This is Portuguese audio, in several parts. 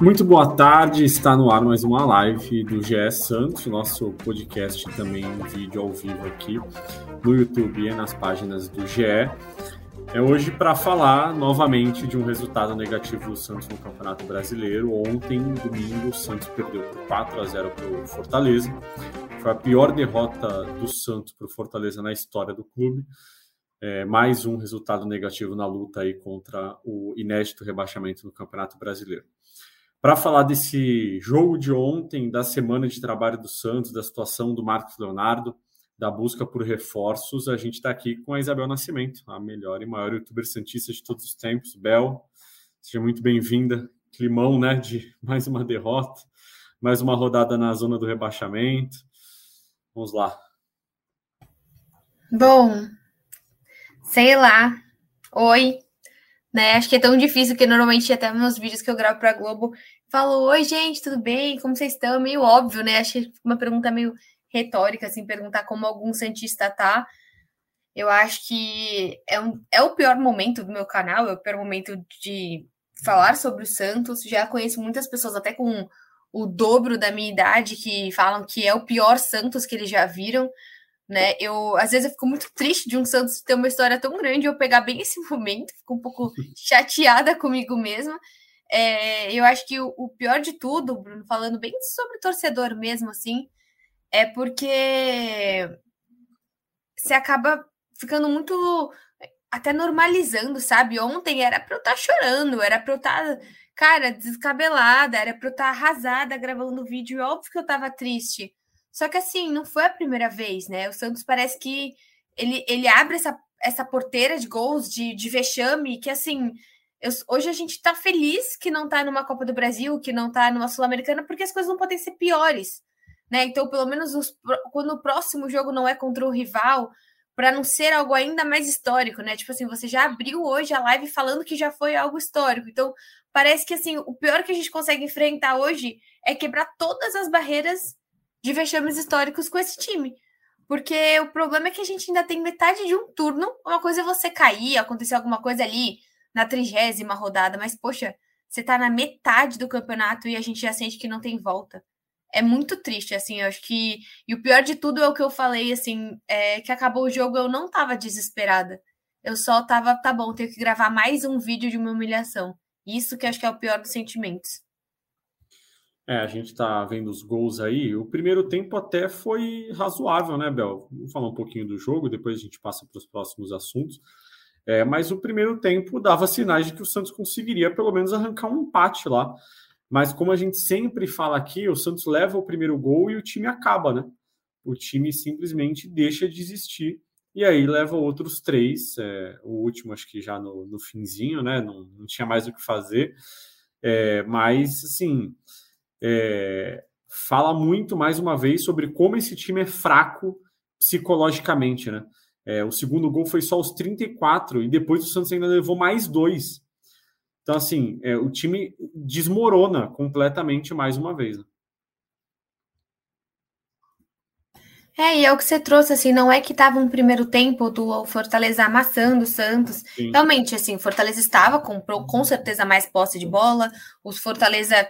Muito boa tarde, está no ar mais uma live do GE Santos, nosso podcast também em vídeo ao vivo aqui no YouTube e nas páginas do GE. É hoje para falar novamente de um resultado negativo do Santos no Campeonato Brasileiro. Ontem, domingo, o Santos perdeu por 4 a 0 para o Fortaleza. Foi a pior derrota do Santos para o Fortaleza na história do clube. É, mais um resultado negativo na luta aí contra o inédito rebaixamento no Campeonato Brasileiro. Para falar desse jogo de ontem, da semana de trabalho do Santos, da situação do Marcos Leonardo, da busca por reforços, a gente está aqui com a Isabel Nascimento, a melhor e maior youtuber santista de todos os tempos. Bel, seja muito bem-vinda. Climão, né, de mais uma derrota, mais uma rodada na zona do rebaixamento. Vamos lá. Bom, sei lá. Oi. Né? Acho que é tão difícil que normalmente até nos vídeos que eu gravo para Globo falo: Oi, gente, tudo bem? Como vocês estão? Meio óbvio, né? Acho que uma pergunta meio retórica, assim, perguntar como algum Santista tá. Eu acho que é, um, é o pior momento do meu canal, é o pior momento de falar sobre o Santos. Já conheço muitas pessoas, até com o dobro da minha idade, que falam que é o pior Santos que eles já viram. Né? Eu às vezes eu fico muito triste de um Santos ter uma história tão grande eu pegar bem esse momento, fico um pouco chateada comigo mesma. É, eu acho que o, o, pior de tudo, Bruno, falando bem sobre torcedor mesmo, assim, é porque você acaba ficando muito até normalizando, sabe? Ontem era para eu estar tá chorando, era para eu estar, tá, cara, descabelada, era para eu estar tá arrasada gravando vídeo. Óbvio que eu estava triste. Só que assim, não foi a primeira vez, né? O Santos parece que ele, ele abre essa, essa porteira de gols, de, de vexame, que assim. Eu, hoje a gente tá feliz que não tá numa Copa do Brasil, que não tá numa Sul-Americana, porque as coisas não podem ser piores né? Então, pelo menos os, quando o próximo jogo não é contra o rival, para não ser algo ainda mais histórico, né? Tipo assim, você já abriu hoje a live falando que já foi algo histórico. Então, parece que assim, o pior que a gente consegue enfrentar hoje é quebrar todas as barreiras de vexames históricos com esse time. Porque o problema é que a gente ainda tem metade de um turno. Uma coisa é você cair, acontecer alguma coisa ali na trigésima rodada, mas poxa, você tá na metade do campeonato e a gente já sente que não tem volta é muito triste, assim, eu acho que. E o pior de tudo é o que eu falei, assim, é que acabou o jogo, eu não tava desesperada. Eu só tava, tá bom, tenho que gravar mais um vídeo de uma humilhação. Isso que acho que é o pior dos sentimentos. É, a gente tá vendo os gols aí. O primeiro tempo até foi razoável, né, Bel? Vamos falar um pouquinho do jogo, depois a gente passa para os próximos assuntos. É, mas o primeiro tempo dava sinais de que o Santos conseguiria pelo menos arrancar um empate lá. Mas como a gente sempre fala aqui, o Santos leva o primeiro gol e o time acaba, né? O time simplesmente deixa de existir e aí leva outros três. É, o último, acho que já no, no finzinho, né? Não, não tinha mais o que fazer. É, mas, assim, é, fala muito mais uma vez sobre como esse time é fraco psicologicamente, né? É, o segundo gol foi só aos 34 e depois o Santos ainda levou mais dois. Então, assim, é, o time desmorona completamente mais uma vez. Né? É, e é o que você trouxe, assim, não é que estava um primeiro tempo do Fortaleza amassando o Santos. Sim. Realmente, assim, o Fortaleza estava com, com certeza mais posse de bola, os Fortaleza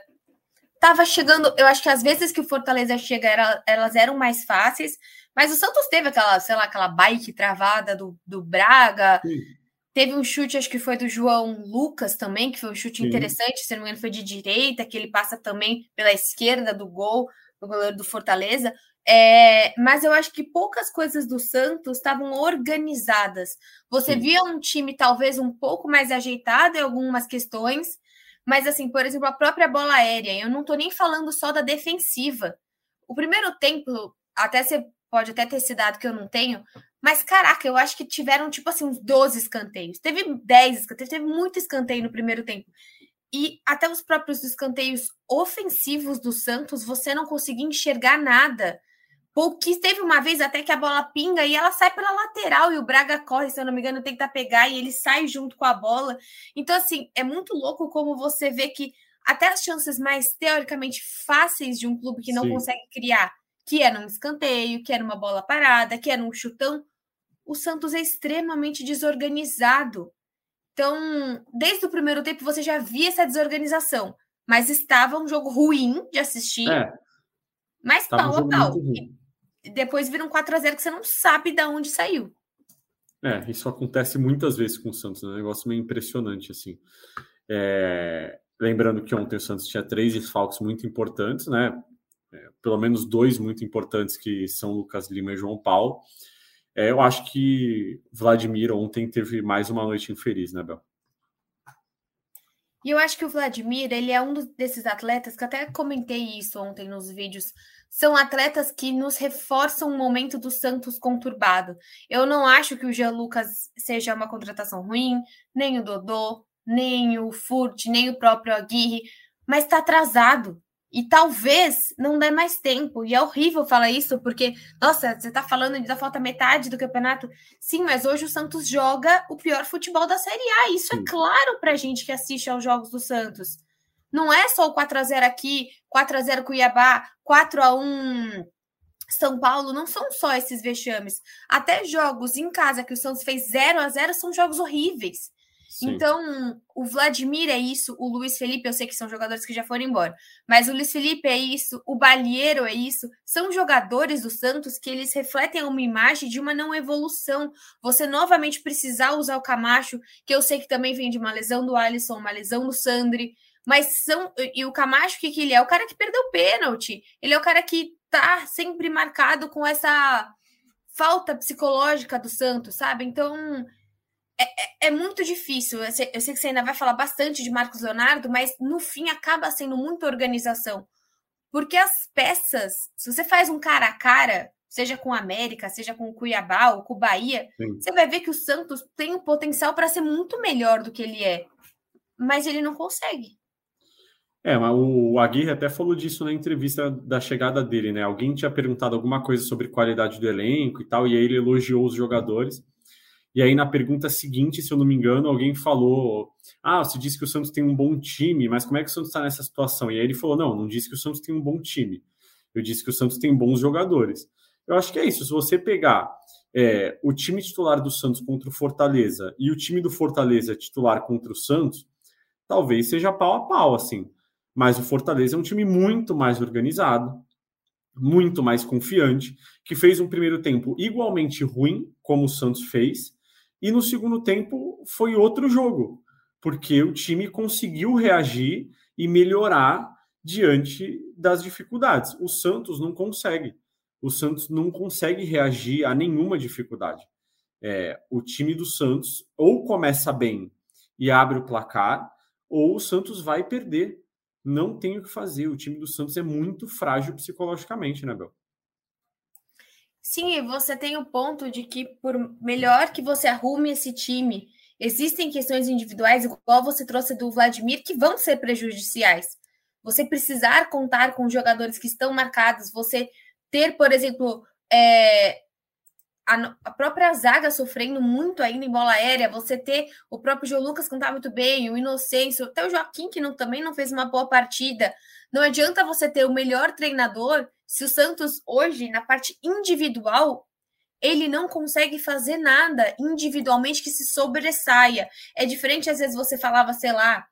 estava chegando, eu acho que às vezes que o Fortaleza chega, era, elas eram mais fáceis, mas o Santos teve aquela, sei lá, aquela bike travada do, do Braga, Sim. Teve um chute, acho que foi do João Lucas também, que foi um chute Sim. interessante, se não me engano, foi de direita, que ele passa também pela esquerda do gol, do goleiro do Fortaleza. É, mas eu acho que poucas coisas do Santos estavam organizadas. Você Sim. via um time talvez um pouco mais ajeitado em algumas questões, mas assim, por exemplo, a própria bola aérea, eu não estou nem falando só da defensiva. O primeiro tempo, até você pode até ter esse dado que eu não tenho, mas, caraca, eu acho que tiveram, tipo assim, uns 12 escanteios. Teve 10 escanteios, teve muito escanteio no primeiro tempo. E até os próprios escanteios ofensivos do Santos, você não conseguia enxergar nada. Pouquíssimo. Teve uma vez até que a bola pinga e ela sai pela lateral e o Braga corre, se eu não me engano, tenta pegar e ele sai junto com a bola. Então, assim, é muito louco como você vê que até as chances mais teoricamente fáceis de um clube que não Sim. consegue criar que era um escanteio, que era uma bola parada, que era um chutão. O Santos é extremamente desorganizado. Então, desde o primeiro tempo você já via essa desorganização, mas estava um jogo ruim de assistir. É. Mas pau um a pau. E depois vira um 4 a 0 que você não sabe de onde saiu. É, isso acontece muitas vezes com o Santos, é um negócio meio impressionante, assim. É... Lembrando que ontem o Santos tinha três desfalques muito importantes, né? É, pelo menos dois muito importantes, que são Lucas Lima e João Paulo. É, eu acho que Vladimir ontem teve mais uma noite infeliz, né, Bel? E eu acho que o Vladimir, ele é um desses atletas que até comentei isso ontem nos vídeos. São atletas que nos reforçam o momento do Santos conturbado. Eu não acho que o Jean Lucas seja uma contratação ruim, nem o Dodô, nem o Furt, nem o próprio Aguirre, mas está atrasado. E talvez não dê mais tempo. E é horrível falar isso, porque, nossa, você está falando da falta metade do campeonato. Sim, mas hoje o Santos joga o pior futebol da Série A. Isso é claro para gente que assiste aos jogos do Santos. Não é só o 4x0 aqui, 4x0 Cuiabá, 4x1 São Paulo. Não são só esses vexames. Até jogos em casa que o Santos fez 0 a 0 são jogos horríveis. Então, o Vladimir é isso, o Luiz Felipe, eu sei que são jogadores que já foram embora, mas o Luiz Felipe é isso, o Balheiro é isso, são jogadores do Santos que eles refletem uma imagem de uma não evolução. Você novamente precisar usar o Camacho, que eu sei que também vem de uma lesão do Alisson, uma lesão do Sandri, mas são. E o Camacho, o que, que ele é? O cara que perdeu pênalti, ele é o cara que tá sempre marcado com essa falta psicológica do Santos, sabe? Então é, é, é, muito difícil. Eu sei, eu sei, que você ainda vai falar bastante de Marcos Leonardo, mas no fim acaba sendo muita organização. Porque as peças, se você faz um cara a cara, seja com a América, seja com o Cuiabá ou com o Bahia, Sim. você vai ver que o Santos tem o potencial para ser muito melhor do que ele é. Mas ele não consegue. É, mas o Aguirre até falou disso na entrevista da chegada dele, né? Alguém tinha perguntado alguma coisa sobre qualidade do elenco e tal, e aí ele elogiou os jogadores. E aí, na pergunta seguinte, se eu não me engano, alguém falou: Ah, você disse que o Santos tem um bom time, mas como é que o Santos está nessa situação? E aí ele falou: Não, não disse que o Santos tem um bom time. Eu disse que o Santos tem bons jogadores. Eu acho que é isso. Se você pegar é, o time titular do Santos contra o Fortaleza e o time do Fortaleza titular contra o Santos, talvez seja pau a pau, assim. Mas o Fortaleza é um time muito mais organizado, muito mais confiante, que fez um primeiro tempo igualmente ruim, como o Santos fez, e no segundo tempo foi outro jogo, porque o time conseguiu reagir e melhorar diante das dificuldades. O Santos não consegue. O Santos não consegue reagir a nenhuma dificuldade. É, o time do Santos ou começa bem e abre o placar, ou o Santos vai perder. Não tem o que fazer. O time do Santos é muito frágil psicologicamente, né, Bel? Sim, você tem o ponto de que, por melhor que você arrume esse time, existem questões individuais, igual você trouxe do Vladimir, que vão ser prejudiciais. Você precisar contar com jogadores que estão marcados, você ter, por exemplo, é, a, a, própria zaga sofrendo muito ainda em bola aérea, você ter o próprio João Lucas não está muito bem, o Inocêncio, até o Joaquim, que não, também não fez uma boa partida. Não adianta você ter o melhor treinador se o Santos hoje, na parte individual, ele não consegue fazer nada individualmente que se sobressaia. É diferente, às vezes, você falava, sei lá,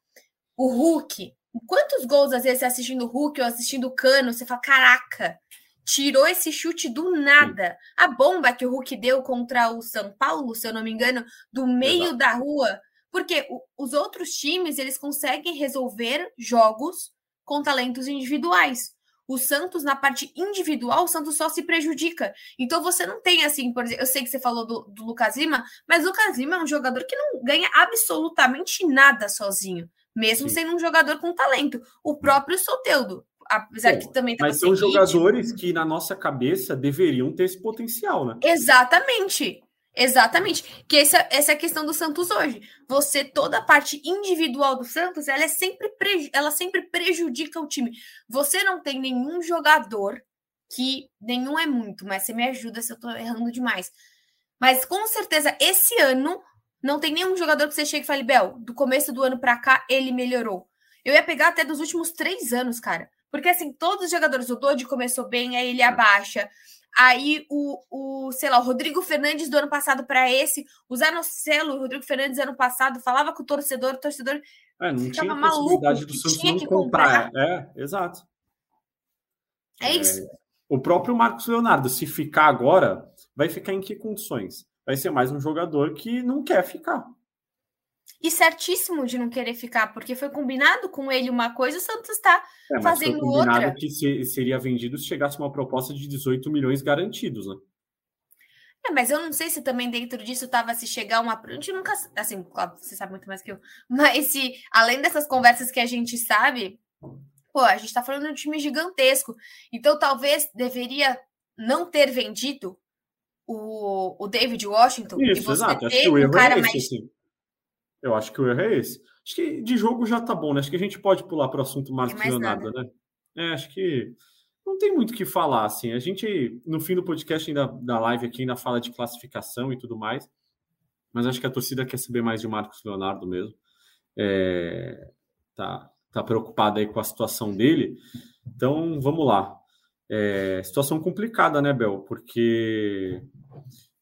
o Hulk. Quantos gols, às vezes, você assistindo o Hulk ou assistindo o Cano, você fala, caraca, tirou esse chute do nada. A bomba que o Hulk deu contra o São Paulo, se eu não me engano, do meio Exato. da rua. Porque os outros times, eles conseguem resolver jogos com talentos individuais. O Santos, na parte individual, o Santos só se prejudica. Então você não tem assim, por exemplo, eu sei que você falou do, do Lucas Lima, mas o Lucas Lima é um jogador que não ganha absolutamente nada sozinho, mesmo Sim. sendo um jogador com talento. O próprio Soteudo, apesar Bom, que também tá Mas são jogadores que, na nossa cabeça, deveriam ter esse potencial, né? Exatamente. Exatamente. Que essa, essa é a questão do Santos hoje. Você, toda a parte individual do Santos, ela é sempre, ela sempre prejudica o time. Você não tem nenhum jogador que. Nenhum é muito, mas você me ajuda se eu tô errando demais. Mas com certeza, esse ano, não tem nenhum jogador que você chegue e fale, Bel, do começo do ano para cá, ele melhorou. Eu ia pegar até dos últimos três anos, cara. Porque assim, todos os jogadores, o Dodi começou bem, aí ele abaixa. Aí o, o, sei lá, o Rodrigo Fernandes do ano passado para esse, o Zanocelo, o Rodrigo Fernandes ano passado, falava com o torcedor, o torcedor é, não ficava tinha maluco, do Santos tinha que comprar. comprar. É, exato. É, é isso. o próprio Marcos Leonardo, se ficar agora, vai ficar em que condições? Vai ser mais um jogador que não quer ficar. E certíssimo de não querer ficar, porque foi combinado com ele uma coisa, o Santos está é, fazendo foi combinado outra. que seria vendido se chegasse uma proposta de 18 milhões garantidos, né? É, mas eu não sei se também dentro disso estava se chegar uma. A gente nunca. Assim, claro, você sabe muito mais que eu. Mas se, além dessas conversas que a gente sabe, pô, a gente está falando de um time gigantesco. Então talvez deveria não ter vendido o, o David Washington. Isso, e você exato. Erro um cara é esse, mais. Assim. Eu acho que o erro é esse. Acho que de jogo já tá bom, né? Acho que a gente pode pular para o assunto Marcos Leonardo, nada. né? É, acho que não tem muito o que falar, assim. A gente, no fim do podcast ainda, da live aqui, ainda fala de classificação e tudo mais. Mas acho que a torcida quer saber mais de Marcos Leonardo mesmo. É, tá, tá preocupada aí com a situação dele. Então, vamos lá. É, situação complicada, né, Bel? Porque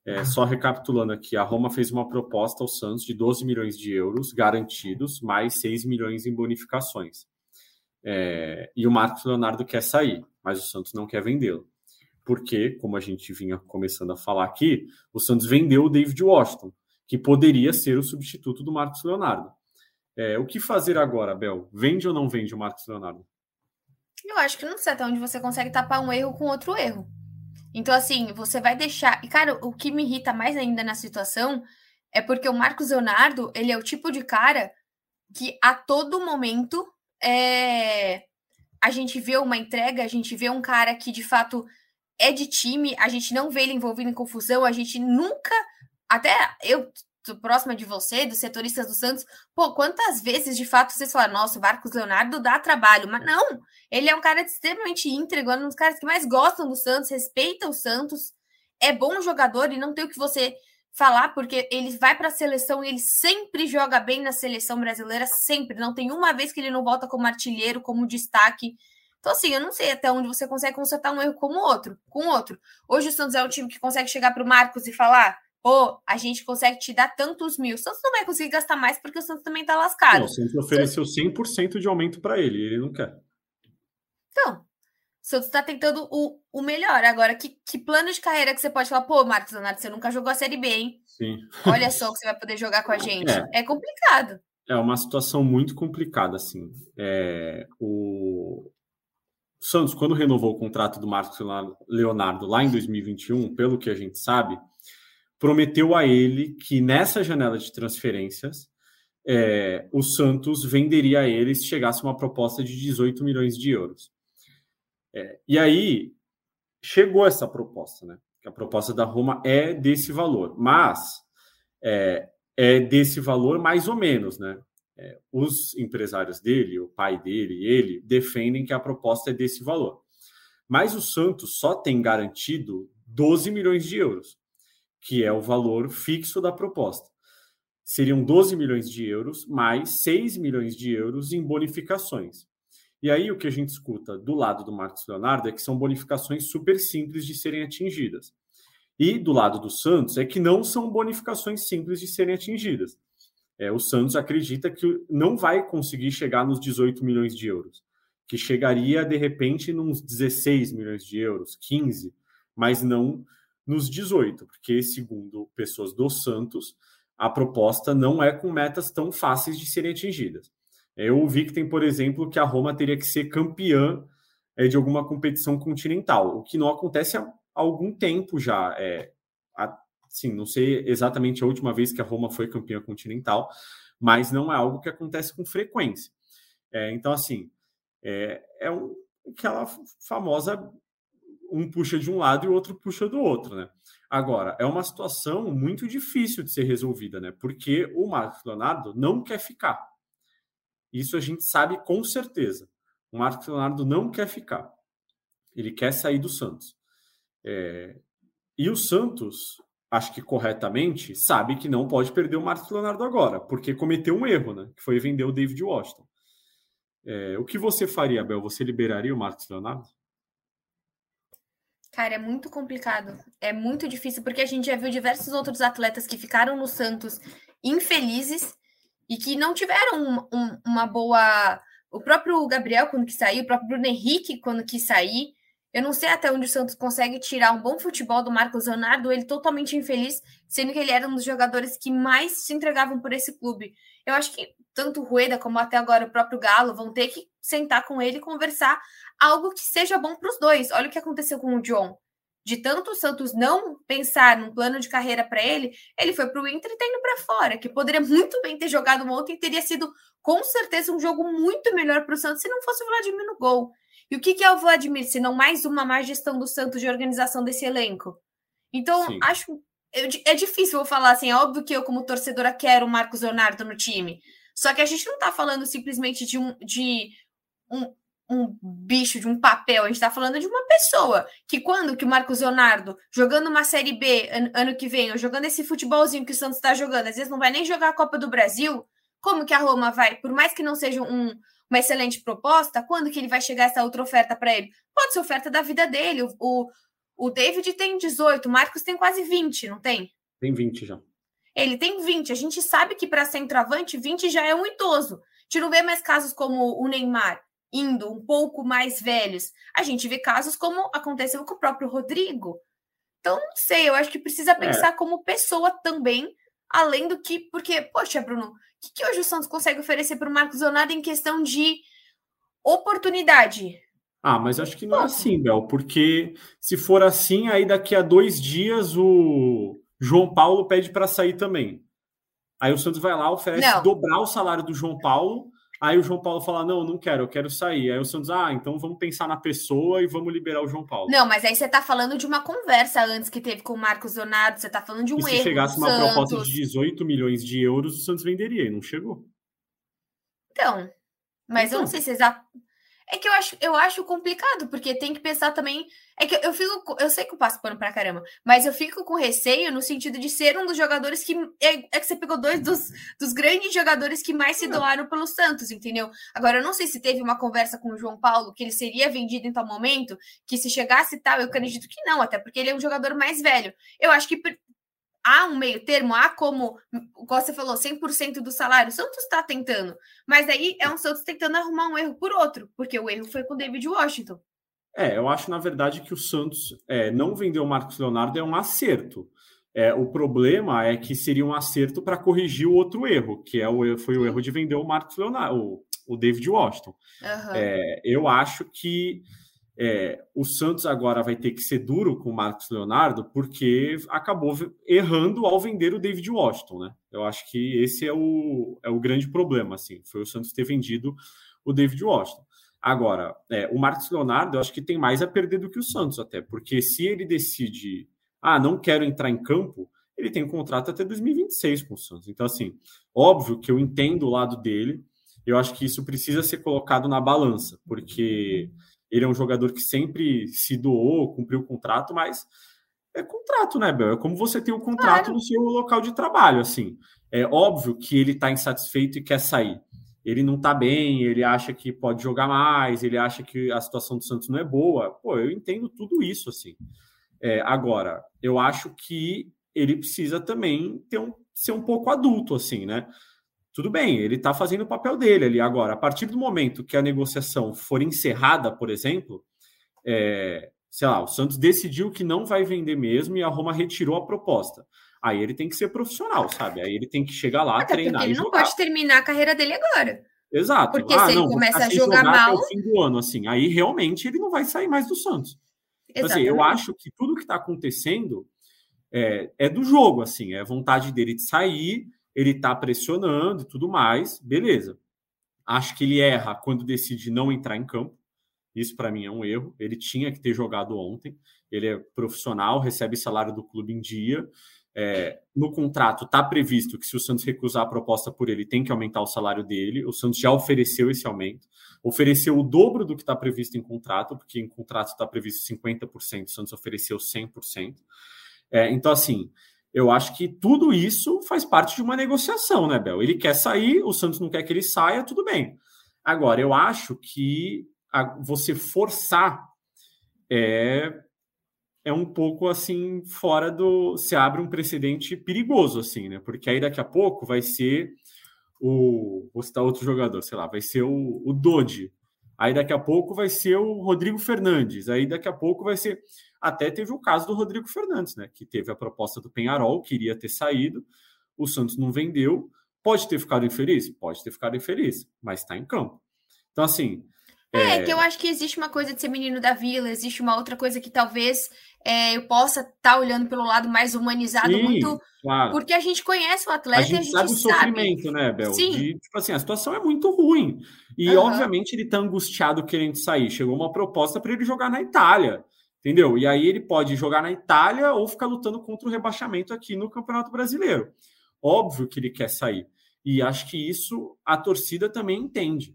é, só recapitulando aqui, a Roma fez uma proposta ao Santos de 12 milhões de euros garantidos, mais 6 milhões em bonificações. É, e o Marcos Leonardo quer sair, mas o Santos não quer vendê-lo. Porque, como a gente vinha começando a falar aqui, o Santos vendeu o David Washington, que poderia ser o substituto do Marcos Leonardo. É, o que fazer agora, Bel? Vende ou não vende o Marcos Leonardo? Eu acho que não sei até onde você consegue tapar um erro com outro erro. Então, assim, você vai deixar. E, cara, o que me irrita mais ainda na situação é porque o Marcos Leonardo, ele é o tipo de cara que a todo momento é... a gente vê uma entrega, a gente vê um cara que de fato é de time, a gente não vê ele envolvido em confusão, a gente nunca. Até eu próxima de você, dos setoristas do Santos, pô, quantas vezes de fato vocês falaram, nossa, o Marcos Leonardo dá trabalho, mas não, ele é um cara extremamente íntegro, é um dos caras que mais gostam do Santos, respeita o Santos, é bom jogador e não tem o que você falar, porque ele vai para a seleção e ele sempre joga bem na seleção brasileira, sempre, não tem uma vez que ele não volta como artilheiro, como destaque. Então, assim, eu não sei até onde você consegue consertar um erro como outro, com outro. Hoje o Santos é um time que consegue chegar para o Marcos e falar: pô, a gente consegue te dar tantos mil. O Santos não vai conseguir gastar mais porque o Santos também tá lascado. Não, o Santos ofereceu 100% de aumento para ele, ele não quer. Então, o Santos está tentando o, o melhor. Agora, que, que plano de carreira que você pode falar, pô, Marcos Leonardo, você nunca jogou a Série B, hein? Sim. Olha só que você vai poder jogar com a gente. É, é complicado. É uma situação muito complicada, assim. É, o Santos, quando renovou o contrato do Marcos Leonardo lá em 2021, pelo que a gente sabe, prometeu a ele que nessa janela de transferências é, o Santos venderia a ele se chegasse uma proposta de 18 milhões de euros. É, e aí chegou essa proposta, né? A proposta da Roma é desse valor, mas é, é desse valor mais ou menos, né? É, os empresários dele, o pai dele e ele defendem que a proposta é desse valor. Mas o Santos só tem garantido 12 milhões de euros que é o valor fixo da proposta. Seriam 12 milhões de euros mais 6 milhões de euros em bonificações. E aí o que a gente escuta do lado do Marcos Leonardo é que são bonificações super simples de serem atingidas. E do lado do Santos é que não são bonificações simples de serem atingidas. É, o Santos acredita que não vai conseguir chegar nos 18 milhões de euros, que chegaria de repente nos 16 milhões de euros, 15, mas não nos 18, porque, segundo pessoas do Santos, a proposta não é com metas tão fáceis de serem atingidas. Eu vi que tem, por exemplo, que a Roma teria que ser campeã é, de alguma competição continental, o que não acontece há algum tempo já. É, assim, não sei exatamente a última vez que a Roma foi campeã continental, mas não é algo que acontece com frequência. É, então, assim, é, é um, aquela famosa um puxa de um lado e o outro puxa do outro, né? Agora, é uma situação muito difícil de ser resolvida, né? Porque o Marcos Leonardo não quer ficar. Isso a gente sabe com certeza. O Marcos Leonardo não quer ficar. Ele quer sair do Santos. É... E o Santos, acho que corretamente, sabe que não pode perder o Marcos Leonardo agora, porque cometeu um erro, né? Que foi vender o David Washington. É, o que você faria, Bel? Você liberaria o Marcos Leonardo? Cara, é muito complicado. É muito difícil, porque a gente já viu diversos outros atletas que ficaram no Santos infelizes e que não tiveram um, um, uma boa. O próprio Gabriel, quando quis sair, o próprio Bruno Henrique, quando quis sair. Eu não sei até onde o Santos consegue tirar um bom futebol do Marcos Leonardo, ele totalmente infeliz, sendo que ele era um dos jogadores que mais se entregavam por esse clube. Eu acho que tanto o Rueda como até agora o próprio Galo vão ter que sentar com ele e conversar algo que seja bom para os dois. Olha o que aconteceu com o John. De tanto o Santos não pensar num plano de carreira para ele, ele foi para o Inter e está indo para fora, que poderia muito bem ter jogado ontem e teria sido com certeza um jogo muito melhor para o Santos se não fosse o Vladimir no gol. E o que, que é o Vladimir, se não mais uma má gestão do Santos de organização desse elenco? Então, Sim. acho. É difícil eu falar assim, é óbvio que eu, como torcedora, quero o Marcos Leonardo no time. Só que a gente não está falando simplesmente de um, de um, um bicho, de um papel, a gente está falando de uma pessoa que quando que o Marcos Leonardo, jogando uma Série B ano, ano que vem, ou jogando esse futebolzinho que o Santos está jogando, às vezes não vai nem jogar a Copa do Brasil, como que a Roma vai, por mais que não seja um, uma excelente proposta, quando que ele vai chegar essa outra oferta para ele? Pode ser oferta da vida dele, o, o, o David tem 18, o Marcos tem quase 20, não tem? Tem 20 já. Ele tem 20, a gente sabe que para centroavante, 20 já é um idoso. A gente não vê mais casos como o Neymar, indo um pouco mais velhos. A gente vê casos como aconteceu com o próprio Rodrigo. Então, não sei, eu acho que precisa é. pensar é. como pessoa também, além do que. Porque, poxa, Bruno, o que, que hoje o Santos consegue oferecer para o Marcos Leonardo em questão de oportunidade? Ah, mas acho que não é assim, Bel, porque se for assim, aí daqui a dois dias o João Paulo pede para sair também. Aí o Santos vai lá, oferece não. dobrar o salário do João Paulo Aí o João Paulo fala: Não, não quero, eu quero sair. Aí o Santos, ah, então vamos pensar na pessoa e vamos liberar o João Paulo. Não, mas aí você tá falando de uma conversa antes que teve com o Marcos Leonardo, você tá falando de um e erro. Se chegasse uma Santos. proposta de 18 milhões de euros, o Santos venderia, e não chegou. Então, mas então. eu não então. sei se exato. É que eu acho, eu acho complicado, porque tem que pensar também. É que eu fico. Eu sei que eu passo pano pra caramba, mas eu fico com receio no sentido de ser um dos jogadores que. É, é que você pegou dois dos, dos grandes jogadores que mais se doaram pelo Santos, entendeu? Agora, eu não sei se teve uma conversa com o João Paulo que ele seria vendido em tal momento, que se chegasse tal, eu acredito que não, até porque ele é um jogador mais velho. Eu acho que há um meio termo, há como, como você falou, 100% do salário. O Santos está tentando, mas aí é um Santos tentando arrumar um erro por outro, porque o erro foi com o David Washington. É, eu acho, na verdade, que o Santos é, não vender o Marcos Leonardo é um acerto. É, o problema é que seria um acerto para corrigir o outro erro, que é o, foi o erro de vender o Marcos Leonardo, o, o David Washington. Uhum. É, eu acho que é, o Santos agora vai ter que ser duro com o Marcos Leonardo porque acabou errando ao vender o David Washington, né? Eu acho que esse é o, é o grande problema, assim, foi o Santos ter vendido o David Washington. Agora, é, o Marcos Leonardo, eu acho que tem mais a perder do que o Santos, até, porque se ele decide, ah, não quero entrar em campo, ele tem um contrato até 2026 com o Santos. Então, assim, óbvio que eu entendo o lado dele, eu acho que isso precisa ser colocado na balança, porque ele é um jogador que sempre se doou, cumpriu o contrato, mas é contrato, né, Bel? É como você tem o um contrato claro. no seu local de trabalho, assim. É óbvio que ele está insatisfeito e quer sair. Ele não está bem, ele acha que pode jogar mais, ele acha que a situação do Santos não é boa. Pô, eu entendo tudo isso, assim. É, agora, eu acho que ele precisa também ter um, ser um pouco adulto, assim, né? Tudo bem, ele está fazendo o papel dele ali. Agora, a partir do momento que a negociação for encerrada, por exemplo, é, sei lá, o Santos decidiu que não vai vender mesmo e a Roma retirou a proposta. Aí ele tem que ser profissional, sabe? Aí ele tem que chegar lá, Até treinar. Ele não jogar. pode terminar a carreira dele agora. Exato. Porque ah, se ele não, começa a jogar, jogar mal. Até o fim do ano, assim, aí realmente ele não vai sair mais do Santos. Então, assim, eu acho que tudo que está acontecendo é, é do jogo, assim, é vontade dele de sair ele está pressionando e tudo mais, beleza. Acho que ele erra quando decide não entrar em campo. Isso para mim é um erro. Ele tinha que ter jogado ontem. Ele é profissional, recebe salário do clube em dia. É, no contrato está previsto que se o Santos recusar a proposta por ele, tem que aumentar o salário dele. O Santos já ofereceu esse aumento, ofereceu o dobro do que está previsto em contrato, porque em contrato está previsto 50%, o Santos ofereceu 100%. É, então, assim, eu acho que tudo isso faz parte de uma negociação, né, Bel? Ele quer sair, o Santos não quer que ele saia, tudo bem. Agora, eu acho que a, você forçar é, é um pouco assim fora do. Se abre um precedente perigoso, assim, né? Porque aí daqui a pouco vai ser o. Vou citar outro jogador, sei lá, vai ser o, o Dodi. Aí daqui a pouco vai ser o Rodrigo Fernandes. Aí daqui a pouco vai ser. Até teve o caso do Rodrigo Fernandes, né? Que teve a proposta do Penharol, queria ter saído, o Santos não vendeu. Pode ter ficado infeliz? Pode ter ficado infeliz, mas está em campo. Então, assim, é, é, que eu acho que existe uma coisa de ser menino da vila, existe uma outra coisa que talvez é, eu possa estar tá olhando pelo lado mais humanizado, Sim, muito. Claro. Porque a gente conhece o atleta a gente, a gente sabe o sofrimento, né, Bel? Sim. De, tipo assim, a situação é muito ruim. E, uhum. obviamente, ele está angustiado querendo sair. Chegou uma proposta para ele jogar na Itália. Entendeu? E aí ele pode jogar na Itália ou ficar lutando contra o rebaixamento aqui no Campeonato Brasileiro. Óbvio que ele quer sair. E acho que isso a torcida também entende.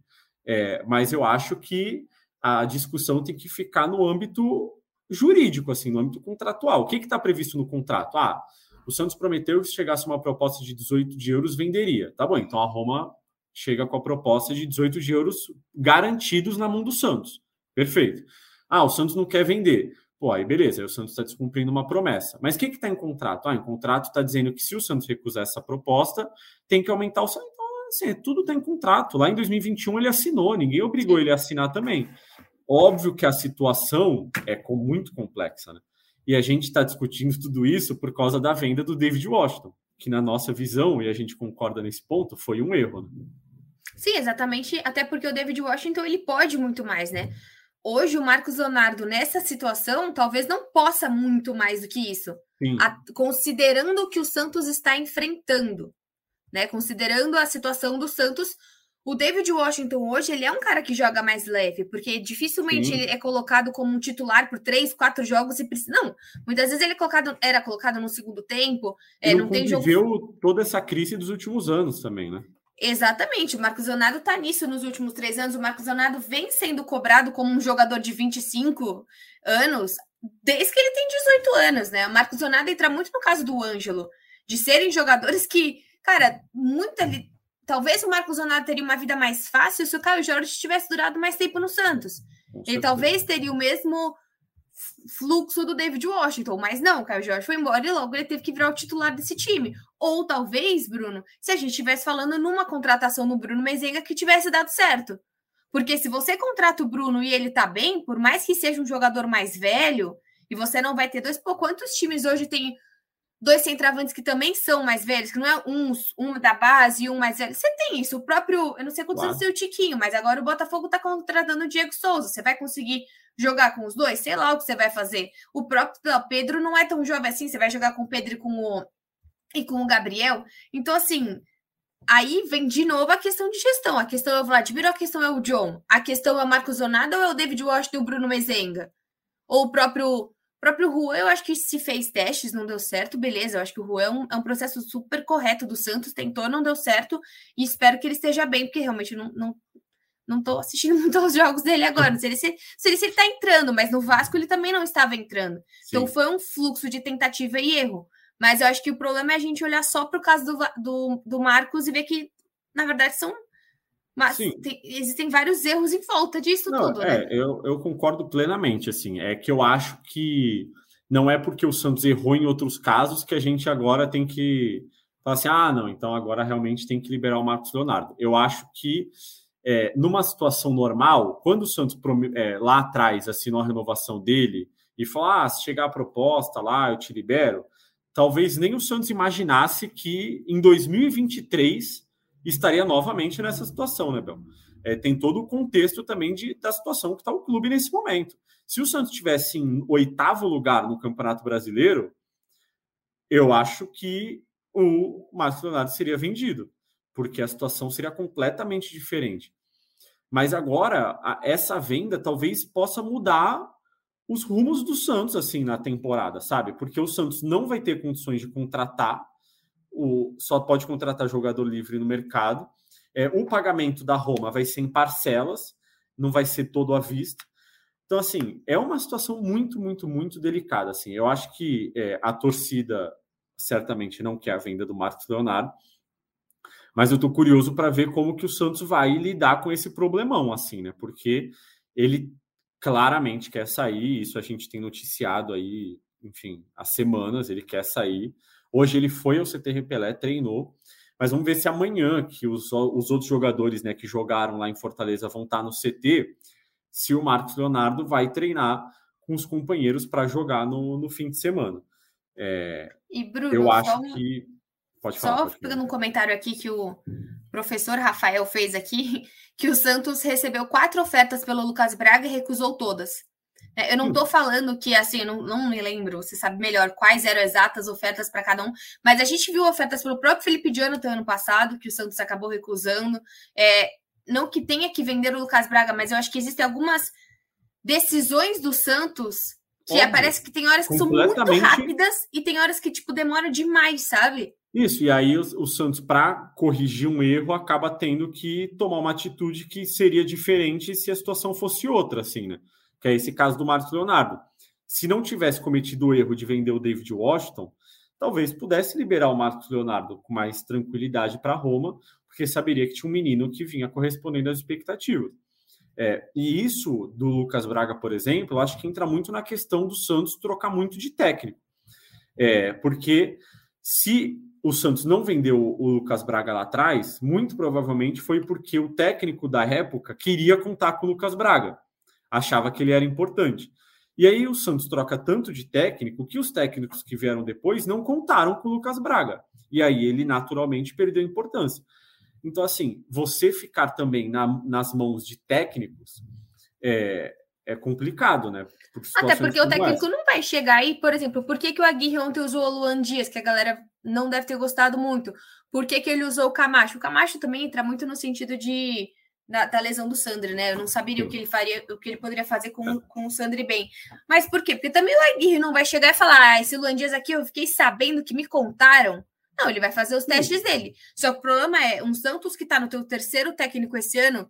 É, mas eu acho que a discussão tem que ficar no âmbito jurídico, assim, no âmbito contratual. O que está previsto no contrato? Ah, o Santos prometeu que se chegasse uma proposta de 18 de euros, venderia. Tá bom, então a Roma chega com a proposta de 18 de euros garantidos na mão do Santos. Perfeito. Ah, o Santos não quer vender. Pô, aí beleza, aí o Santos está descumprindo uma promessa. Mas o que está em contrato? Ah, em contrato está dizendo que se o Santos recusar essa proposta, tem que aumentar o salário assim, tudo está em contrato. Lá em 2021 ele assinou, ninguém obrigou ele a assinar também. Óbvio que a situação é muito complexa, né? E a gente está discutindo tudo isso por causa da venda do David Washington, que na nossa visão, e a gente concorda nesse ponto, foi um erro. Né? Sim, exatamente, até porque o David Washington ele pode muito mais, né? Hoje o Marcos Leonardo nessa situação talvez não possa muito mais do que isso, a, considerando o que o Santos está enfrentando né? Considerando a situação do Santos, o David Washington hoje ele é um cara que joga mais leve, porque dificilmente Sim. ele é colocado como um titular por três, quatro jogos e precisa. Não, muitas vezes ele é colocado, era colocado no segundo tempo. É, não, não tem jogo. toda essa crise dos últimos anos também, né? Exatamente, o Marcos Leonardo tá nisso nos últimos três anos. O Marcos Leonardo vem sendo cobrado como um jogador de 25 anos desde que ele tem 18 anos, né? O Marcos Leonardo entra muito no caso do Ângelo, de serem jogadores que Cara, muita. Talvez o Marcos Leonardo teria uma vida mais fácil se o Caio Jorge tivesse durado mais tempo no Santos. Ele talvez teria o mesmo fluxo do David Washington, mas não, o Caio Jorge foi embora e logo ele teve que virar o titular desse time. Ou talvez, Bruno, se a gente estivesse falando numa contratação no Bruno Mezenga que tivesse dado certo. Porque se você contrata o Bruno e ele tá bem, por mais que seja um jogador mais velho, e você não vai ter dois. Pô, quantos times hoje tem dois centravantes que também são mais velhos, que não é um, um da base e um mais velho. Você tem isso. O próprio, eu não sei quantos claro. anos tem o Tiquinho, mas agora o Botafogo está contratando o Diego Souza. Você vai conseguir jogar com os dois? Sei lá o que você vai fazer. O próprio Pedro não é tão jovem assim. Você vai jogar com o Pedro e com o, e com o Gabriel. Então, assim, aí vem de novo a questão de gestão. A questão é o Vladimir ou a questão é o John? A questão é o Marcos Zonada ou é o David Washington e o Bruno Mezenga? Ou o próprio o próprio Juan, eu acho que se fez testes, não deu certo, beleza. Eu acho que o Juan é um, é um, processo super correto do Santos, tentou, não deu certo, e espero que ele esteja bem, porque realmente não, não, não tô assistindo muito aos jogos dele agora. Não sei se ele, se ele, se ele tá entrando, mas no Vasco ele também não estava entrando. Então, Sim. Então foi um fluxo de tentativa e erro. Mas eu acho que o problema é a gente olhar só para o caso do, do, do Marcos e ver que, na verdade, são mas tem, existem vários erros em volta disso não, tudo, é, né? Eu, eu concordo plenamente, assim. É que eu acho que não é porque o Santos errou em outros casos que a gente agora tem que falar assim, ah, não, então agora realmente tem que liberar o Marcos Leonardo. Eu acho que é, numa situação normal, quando o Santos é, lá atrás assinou a renovação dele e falou, ah, se chegar a proposta lá, eu te libero, talvez nem o Santos imaginasse que em 2023 estaria novamente nessa situação, né, Bel? É, tem todo o contexto também de, da situação que está o clube nesse momento. Se o Santos tivesse em oitavo lugar no Campeonato Brasileiro, eu acho que o Márcio Leonardo seria vendido, porque a situação seria completamente diferente. Mas agora, a, essa venda talvez possa mudar os rumos do Santos assim na temporada, sabe? Porque o Santos não vai ter condições de contratar o, só pode contratar jogador livre no mercado. É, o pagamento da Roma vai ser em parcelas, não vai ser todo à vista. Então, assim, é uma situação muito, muito, muito delicada. Assim, eu acho que é, a torcida certamente não quer a venda do Marcos Leonardo, Mas eu estou curioso para ver como que o Santos vai lidar com esse problemão, assim, né? Porque ele claramente quer sair, isso a gente tem noticiado aí, enfim, há semanas, ele quer sair. Hoje ele foi ao CT Pelé, treinou, mas vamos ver se amanhã, que os, os outros jogadores né, que jogaram lá em Fortaleza vão estar no CT, se o Marcos Leonardo vai treinar com os companheiros para jogar no, no fim de semana. É, e Bruno, eu acho que. Pode falar. Só pode pegando um comentário aqui que o professor Rafael fez aqui, que o Santos recebeu quatro ofertas pelo Lucas Braga e recusou todas. É, eu não estou falando que, assim, eu não, não me lembro, você sabe melhor quais eram exatas ofertas para cada um, mas a gente viu ofertas pelo próprio Felipe Jonathan ano passado, que o Santos acabou recusando. É, não que tenha que vender o Lucas Braga, mas eu acho que existem algumas decisões do Santos que Óbvio, parece que tem horas que são muito rápidas e tem horas que, tipo, demora demais, sabe? Isso, e aí o, o Santos, para corrigir um erro, acaba tendo que tomar uma atitude que seria diferente se a situação fosse outra, assim, né? Que é esse caso do Marcos Leonardo. Se não tivesse cometido o erro de vender o David Washington, talvez pudesse liberar o Marcos Leonardo com mais tranquilidade para Roma, porque saberia que tinha um menino que vinha correspondendo às expectativas. É, e isso do Lucas Braga, por exemplo, eu acho que entra muito na questão do Santos trocar muito de técnico. É, porque se o Santos não vendeu o Lucas Braga lá atrás, muito provavelmente foi porque o técnico da época queria contar com o Lucas Braga, achava que ele era importante. E aí o Santos troca tanto de técnico que os técnicos que vieram depois não contaram com o Lucas Braga. E aí ele naturalmente perdeu importância. Então, assim, você ficar também na, nas mãos de técnicos é, é complicado, né? Por Até porque o técnico essa. não vai chegar aí, por exemplo, por que, que o Aguirre ontem usou o Luan Dias, que a galera não deve ter gostado muito? Por que, que ele usou o Camacho? O Camacho também entra muito no sentido de da, da, lesão do Sandri, né? Eu não saberia o que ele faria, o que ele poderia fazer com, é. com o Sandri bem. Mas por quê? Porque também o Aguirre não vai chegar e falar: ah, esse Luan Dias aqui eu fiquei sabendo que me contaram não, ele vai fazer os testes Sim. dele. Só que o problema é um Santos que está no teu terceiro técnico esse ano,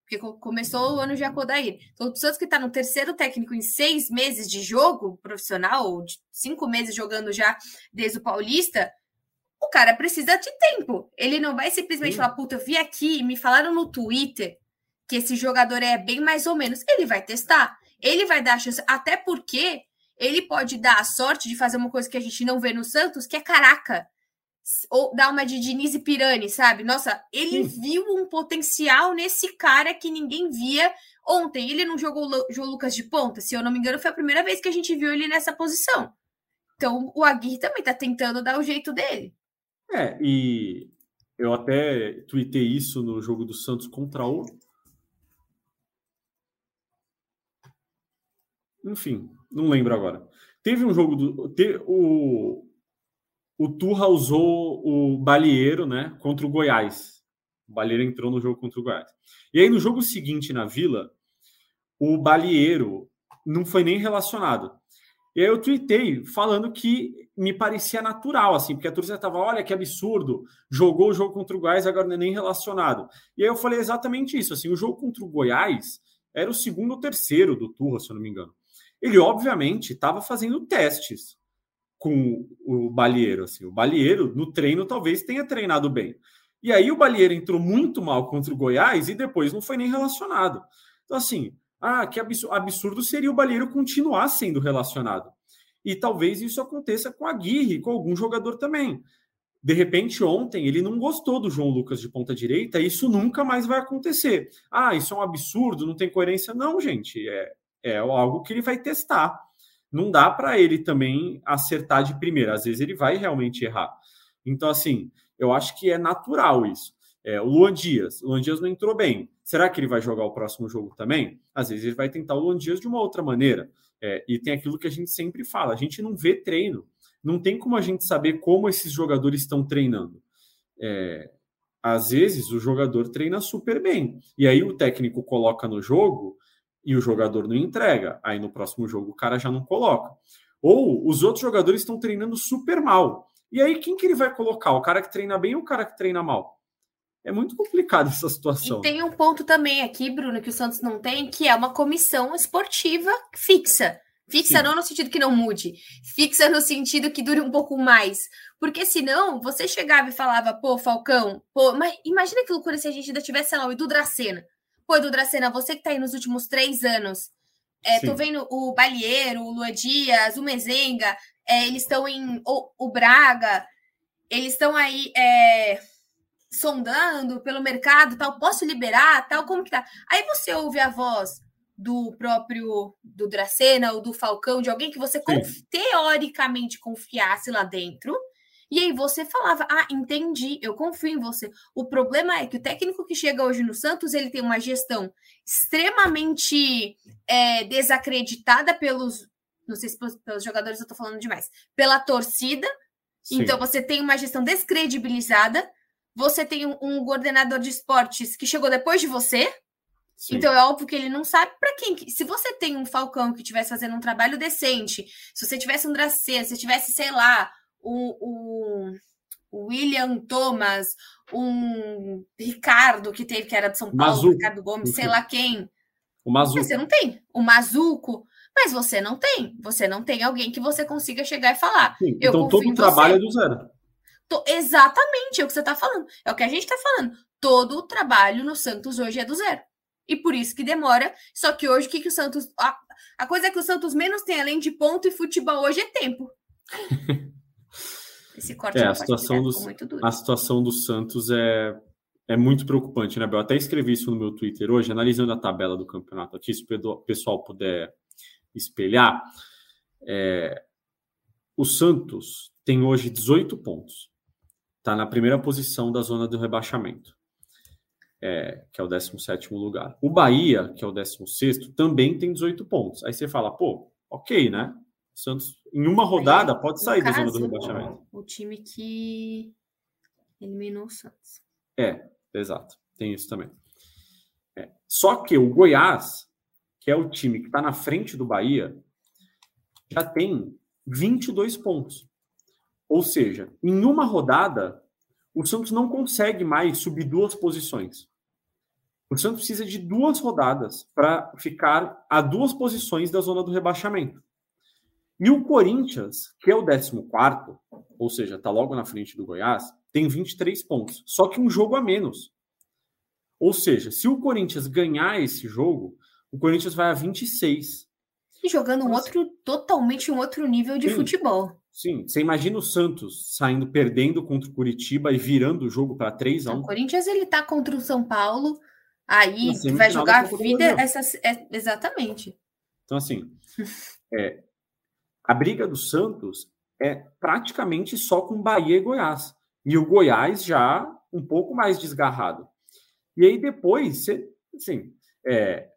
porque começou o ano de Akodair. Então, o Santos que está no terceiro técnico em seis meses de jogo profissional, de cinco meses jogando já desde o Paulista, cara precisa de tempo. Ele não vai simplesmente Sim. falar, puta, eu vi aqui, me falaram no Twitter que esse jogador é bem mais ou menos. Ele vai testar. Ele vai dar a chance, até porque ele pode dar a sorte de fazer uma coisa que a gente não vê no Santos, que é caraca ou dar uma de Diniz e Pirani, sabe? Nossa, ele Sim. viu um potencial nesse cara que ninguém via ontem. Ele não jogou o Lucas de ponta, se eu não me engano, foi a primeira vez que a gente viu ele nessa posição. Então, o Aguirre também tá tentando dar o jeito dele. É, e eu até tuitei isso no jogo do Santos contra o. Enfim, não lembro agora. Teve um jogo do. Te, o, o Turra usou o Balieiro né, contra o Goiás. O Balieiro entrou no jogo contra o Goiás. E aí, no jogo seguinte, na Vila, o Balieiro não foi nem relacionado. E aí eu tuitei falando que me parecia natural, assim, porque a torcida estava, olha que absurdo, jogou o jogo contra o Goiás, agora não é nem relacionado. E aí eu falei exatamente isso, assim, o jogo contra o Goiás era o segundo ou terceiro do Turra, se eu não me engano. Ele, obviamente, estava fazendo testes com o Balieiro. Assim. O Balieiro, no treino, talvez tenha treinado bem. E aí o Balieiro entrou muito mal contra o Goiás e depois não foi nem relacionado. Então, assim, ah, que absurdo seria o Balieiro continuar sendo relacionado. E talvez isso aconteça com a Aguirre, com algum jogador também. De repente, ontem, ele não gostou do João Lucas de ponta direita, isso nunca mais vai acontecer. Ah, isso é um absurdo, não tem coerência. Não, gente, é, é algo que ele vai testar não dá para ele também acertar de primeira. Às vezes ele vai realmente errar. Então, assim, eu acho que é natural isso. É, o Luan Dias, o Luan Dias não entrou bem. Será que ele vai jogar o próximo jogo também? Às vezes ele vai tentar o Luan Dias de uma outra maneira. É, e tem aquilo que a gente sempre fala: a gente não vê treino. Não tem como a gente saber como esses jogadores estão treinando. É, às vezes o jogador treina super bem. E aí o técnico coloca no jogo e o jogador não entrega. Aí no próximo jogo o cara já não coloca. Ou os outros jogadores estão treinando super mal. E aí quem que ele vai colocar? O cara que treina bem ou o cara que treina mal? É muito complicado essa situação. E tem um ponto também aqui, Bruno, que o Santos não tem, que é uma comissão esportiva fixa. Fixa Sim. não no sentido que não mude, fixa no sentido que dure um pouco mais. Porque senão, você chegava e falava, pô, Falcão, pô, mas imagina que loucura se a gente ainda tivesse, sei lá, o Edu Dracena. Pô, Edu Dracena, você que tá aí nos últimos três anos, é, tô vendo o Balieiro, o Lua Dias, o Mezenga, é, eles estão em. O, o, Braga, eles estão aí é, sondando pelo mercado tal, posso liberar, tal, como que tá? Aí você ouve a voz do próprio do Dracena ou do Falcão, de alguém que você conf, teoricamente confiasse lá dentro. E aí você falava: "Ah, entendi, eu confio em você". O problema é que o técnico que chega hoje no Santos, ele tem uma gestão extremamente é, desacreditada pelos não sei se pelos jogadores eu tô falando demais, pela torcida. Sim. Então você tem uma gestão descredibilizada, você tem um, coordenador de esportes que chegou depois de você, Sim. Então é óbvio que ele não sabe para quem. Se você tem um Falcão que estivesse fazendo um trabalho decente, se você tivesse um Dracê, se tivesse, sei lá, o, o, William Thomas, um Ricardo que teve, que era de São Paulo, Mazuco. Ricardo Gomes, sei lá quem. O Mazuco. Você não tem. O Mazuco. Mas você não tem. Você não tem alguém que você consiga chegar e falar. Sim, então todo o trabalho você. é do zero. Exatamente, é o que você está falando. É o que a gente está falando. Todo o trabalho no Santos hoje é do zero e por isso que demora. Só que hoje, o que, que o Santos. A, a coisa é que o Santos menos tem, além de ponto e futebol, hoje é tempo. Esse corte é, a situação, do, a situação do Santos é, é muito preocupante, né, Bel? até escrevi isso no meu Twitter hoje, analisando a tabela do campeonato aqui, se o pessoal puder espelhar. É, o Santos tem hoje 18 pontos. Está na primeira posição da zona do rebaixamento é, que é o 17 lugar. O Bahia, que é o 16, também tem 18 pontos. Aí você fala, pô, ok, né? O Santos, em uma rodada, pode sair da zona do rebaixamento. O time que eliminou o Santos. É, exato. Tem isso também. É. Só que o Goiás, que é o time que está na frente do Bahia, já tem 22 pontos. Ou seja, em uma rodada, o Santos não consegue mais subir duas posições. O Santos precisa de duas rodadas para ficar a duas posições da zona do rebaixamento. E o Corinthians, que é o 14, ou seja, está logo na frente do Goiás, tem 23 pontos, só que um jogo a menos. Ou seja, se o Corinthians ganhar esse jogo, o Corinthians vai a 26. E jogando um outro, totalmente um outro nível de sim, futebol. Sim, você imagina o Santos saindo perdendo contra o Curitiba e virando o jogo para 3 a 1. O Corinthians ele tá contra o São Paulo Aí vai jogar a vida essas, é, exatamente. Então, assim, é, a briga do Santos é praticamente só com Bahia e Goiás. E o Goiás já um pouco mais desgarrado. E aí depois, você, assim, é,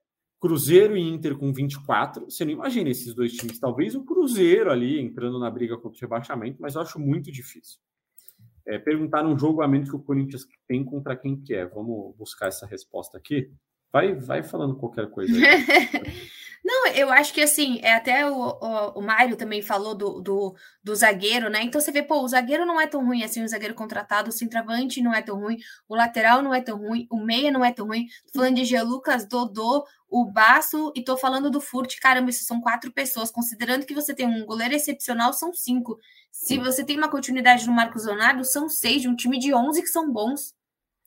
Cruzeiro e Inter com 24. Você não imagina esses dois times. Talvez o Cruzeiro ali entrando na briga contra o rebaixamento, mas eu acho muito difícil. É, perguntaram um jogo a menos que o Corinthians tem contra quem que é. Vamos buscar essa resposta aqui. Vai, vai falando qualquer coisa. Não, eu acho que assim, é até o, o, o Mário também falou do, do, do, zagueiro, né? Então você vê, pô, o zagueiro não é tão ruim assim, o zagueiro contratado, o centroavante não é tão ruim, o lateral não é tão ruim, o meia não é tão ruim. Tô falando de Gelucas, Dodô, o Baço e tô falando do Furt. Caramba, isso são quatro pessoas. Considerando que você tem um goleiro excepcional, são cinco. Se você tem uma continuidade no Marcos Leonardo, são seis, de um time de onze que são bons.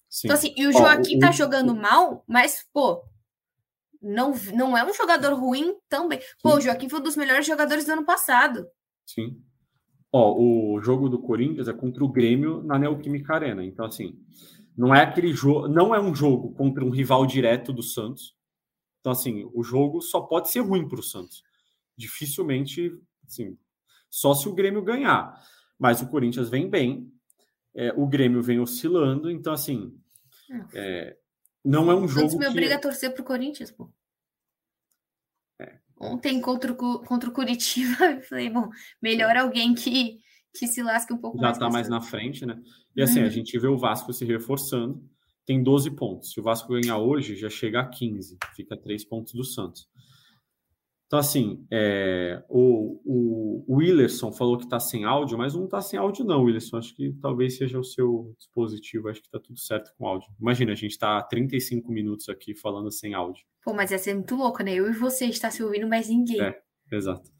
Sim. Então, assim, e o Joaquim oh, tá jogando mal, mas, pô, não, não é um jogador ruim também. Pô, Sim. o Joaquim foi um dos melhores jogadores do ano passado. Sim. Ó, o jogo do Corinthians é contra o Grêmio na Neoquímica Arena. Então, assim, não é aquele jogo, não é um jogo contra um rival direto do Santos. Então, assim, o jogo só pode ser ruim para o Santos. Dificilmente, assim, só se o Grêmio ganhar. Mas o Corinthians vem bem, é, o Grêmio vem oscilando, então, assim, é, não é um jogo. Santos me obriga que... a torcer pro Corinthians, pô. É. Ontem contra o, contra o Curitiba, eu falei, bom, melhor alguém que, que se lasque um pouco Já mais. Já tá mais na frente, né? E assim, a gente vê o Vasco se reforçando, tem 12 pontos. Se o Vasco ganhar hoje, já chega a 15, fica 3 pontos do Santos. Então, assim, é, o, o, o Willerson falou que está sem áudio, mas não está sem áudio, não, Willerson. Acho que talvez seja o seu dispositivo, acho que está tudo certo com áudio. Imagina, a gente está há 35 minutos aqui falando sem áudio. Pô, mas ia ser muito louco, né? Eu e você está se ouvindo, mas ninguém. É. Exato.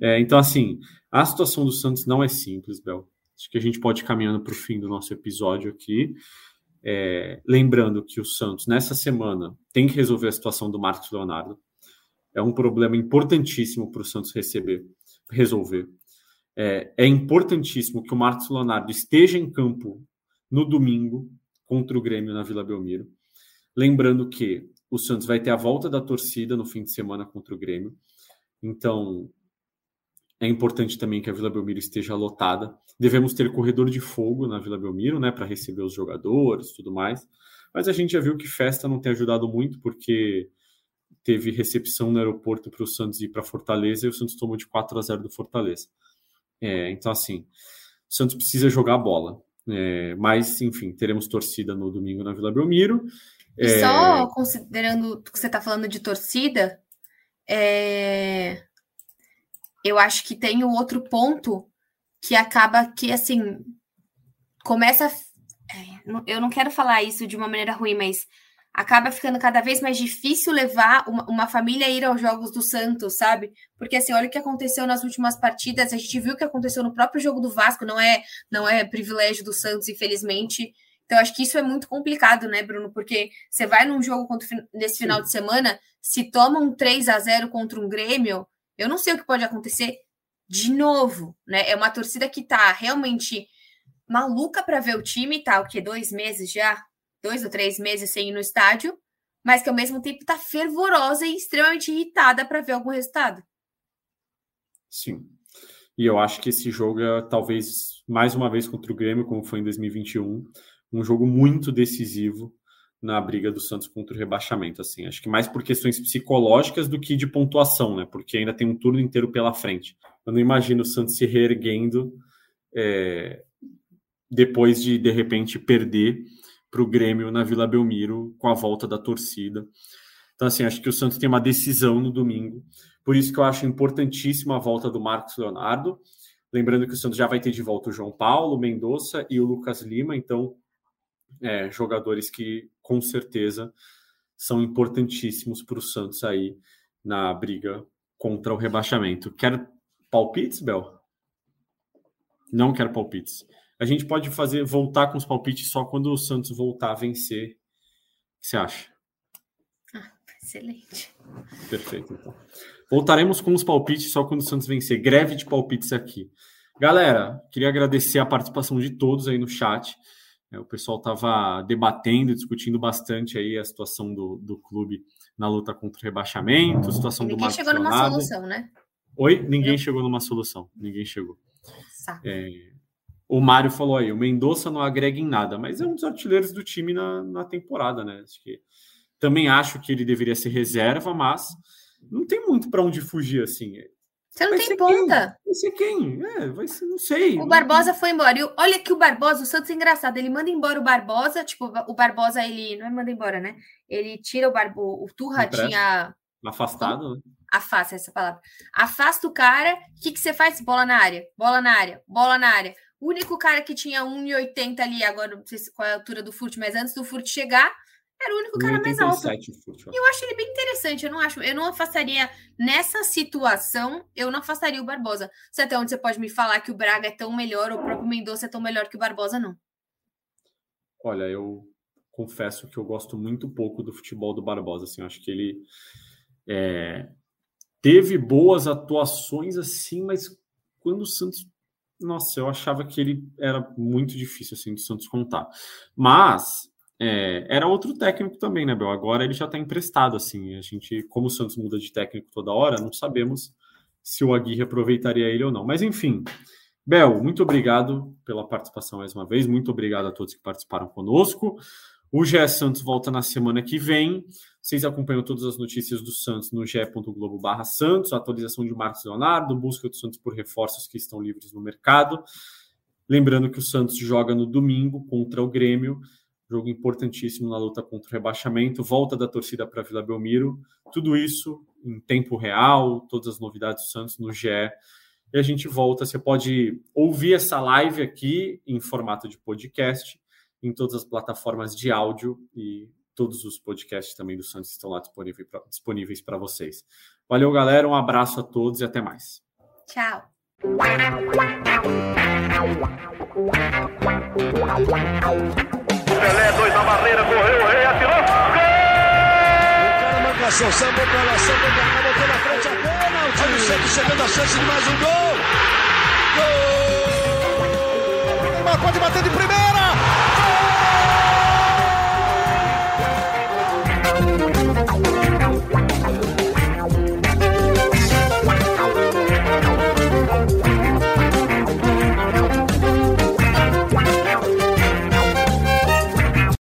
É, então, assim, a situação do Santos não é simples, Bel. Acho que a gente pode ir caminhando para o fim do nosso episódio aqui. É, lembrando que o Santos, nessa semana, tem que resolver a situação do Marcos Leonardo. É um problema importantíssimo para o Santos receber, resolver. É, é, importantíssimo que o Marcos Leonardo esteja em campo no domingo contra o Grêmio na Vila Belmiro. Lembrando que o Santos vai ter a volta da torcida no fim de semana contra o Grêmio. Então, é importante também que a Vila Belmiro esteja lotada. Devemos ter corredor de fogo na Vila Belmiro, né, para receber os jogadores tudo mais. Mas a gente já viu que festa não tem ajudado muito, porque teve recepção no aeroporto para o Santos ir para Fortaleza e o Santos tomou de 4 a 0 do Fortaleza. É, então, assim, o Santos precisa jogar a bola. É, mas, enfim, teremos torcida no domingo na Vila Belmiro. E é... só considerando que você está falando de torcida, é... eu acho que tem o outro ponto que acaba que, assim, começa. É, eu não quero falar isso de uma maneira ruim, mas acaba ficando cada vez mais difícil levar uma, uma, família a ir aos Jogos do Santos, sabe? Porque assim, olha o que aconteceu nas últimas partidas, a gente viu o que aconteceu no próprio jogo do Vasco, não é, não é privilégio do Santos, infelizmente. Então, acho que isso é muito complicado, né, Bruno? Porque você vai num jogo contra, nesse final Sim. de semana, se toma um 3 a 0 contra um Grêmio, eu não sei o que pode acontecer de novo, né? É uma torcida que tá realmente maluca para ver o time, tá? O que? Dois meses já? Dois ou três meses sem ir no estádio, mas que ao mesmo tempo tá fervorosa e extremamente irritada para ver algum resultado. Sim. E eu acho que esse jogo é talvez mais uma vez contra o Grêmio, como foi em 2021 um jogo muito decisivo na briga do Santos contra o rebaixamento. Assim, acho que mais por questões psicológicas do que de pontuação, né? Porque ainda tem um turno inteiro pela frente. Eu não imagino o Santos se reerguendo é, depois de de repente perder para o Grêmio na Vila Belmiro com a volta da torcida. Então, assim, acho que o Santos tem uma decisão no domingo. Por isso que eu acho importantíssima a volta do Marcos Leonardo. Lembrando que o Santos já vai ter de volta o João Paulo, Mendonça e o Lucas Lima. Então, é, jogadores que com certeza são importantíssimos para o Santos aí na briga contra o rebaixamento. Quer palpites, Bel? Não quero palpites. A gente pode fazer voltar com os palpites só quando o Santos voltar a vencer. O que você acha? Ah, excelente. Perfeito, então. Voltaremos com os palpites só quando o Santos vencer. Greve de palpites aqui. Galera, queria agradecer a participação de todos aí no chat. É, o pessoal estava debatendo, discutindo bastante aí a situação do, do clube na luta contra o rebaixamento, a situação ninguém do Marcos chegou numa solução, né? Oi? Ninguém Eu... chegou numa solução. Ninguém chegou. É, o Mário falou aí, o Mendonça não agrega em nada, mas é um dos artilheiros do time na, na temporada, né? Acho que, também acho que ele deveria ser reserva, mas não tem muito para onde fugir assim. Você não vai tem ponta. Quem? Vai ser quem? É, vai ser, não sei. O Barbosa foi embora. E olha que o Barbosa, o Santos é engraçado. Ele manda embora o Barbosa, tipo, o Barbosa, ele não é manda embora, né? Ele tira o Barbo. O Turra tinha. Afastado, né? Afasta essa palavra. Afasta o cara. O que, que você faz? Bola na área, bola na área, bola na área. O único cara que tinha 1,80 ali, agora não sei qual é a altura do Furt, mas antes do Furt chegar, era o único cara mais alto. eu acho ele bem interessante. Eu não acho, eu não afastaria nessa situação, eu não afastaria o Barbosa. Se até onde você pode me falar que o Braga é tão melhor, ou o próprio Mendonça é tão melhor que o Barbosa, não. Olha, eu confesso que eu gosto muito pouco do futebol do Barbosa. Assim, eu acho que ele é, teve boas atuações assim, mas quando o Santos nossa, eu achava que ele era muito difícil assim do Santos contar. Mas é, era outro técnico também, né, Bel? Agora ele já está emprestado, assim. A gente, como o Santos muda de técnico toda hora, não sabemos se o Aguirre aproveitaria ele ou não. Mas enfim, Bel, muito obrigado pela participação mais uma vez. Muito obrigado a todos que participaram conosco. O GE Santos volta na semana que vem. Vocês acompanham todas as notícias do Santos no ge.globo barra Santos, atualização de Marcos Leonardo, busca do Santos por reforços que estão livres no mercado. Lembrando que o Santos joga no domingo contra o Grêmio jogo importantíssimo na luta contra o rebaixamento, volta da torcida para Vila Belmiro, tudo isso em tempo real, todas as novidades do Santos no GE. E a gente volta, você pode ouvir essa live aqui em formato de podcast, em todas as plataformas de áudio e todos os podcasts também do Santos estão lá disponíveis para vocês. Valeu, galera. Um abraço a todos e até mais. Tchau. Pelé, dois na barreira, correu, o rei atirou. Gol! O cara manda pra lá, botou na frente a. O chegando a chance de mais um gol. Gol! Pode bater de primeira.